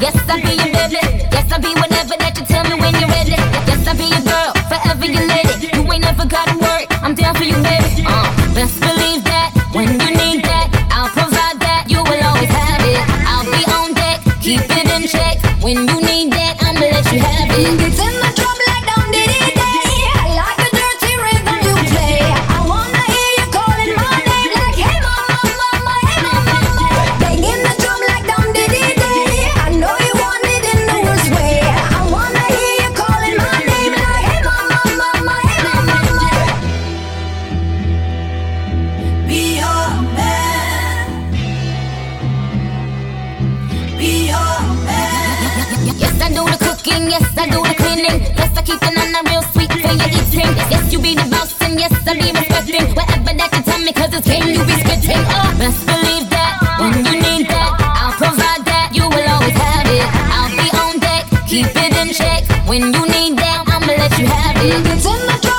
Yes, I'll be your baby. Yes, I'll be whenever that you tell me when you're ready. Yes, I'll be your girl, forever. You ain't gotta I'm down for you, baby. Uh, best believe that when you need that, I'll provide that. You will always have it. I'll be on deck, keep it in check. When you need that, I'ma let you have it. yes, I do the cleaning. Yes, I keep the nana real sweet when you're eating. Yes, you be the boss, and yes, I be respecting. Whatever that you tell me, cause it's game you be spitting. Oh, best believe that when you need that, I'll provide that. You will always have it. I'll be on deck, keep it in check. When you need that, I'ma let you have it.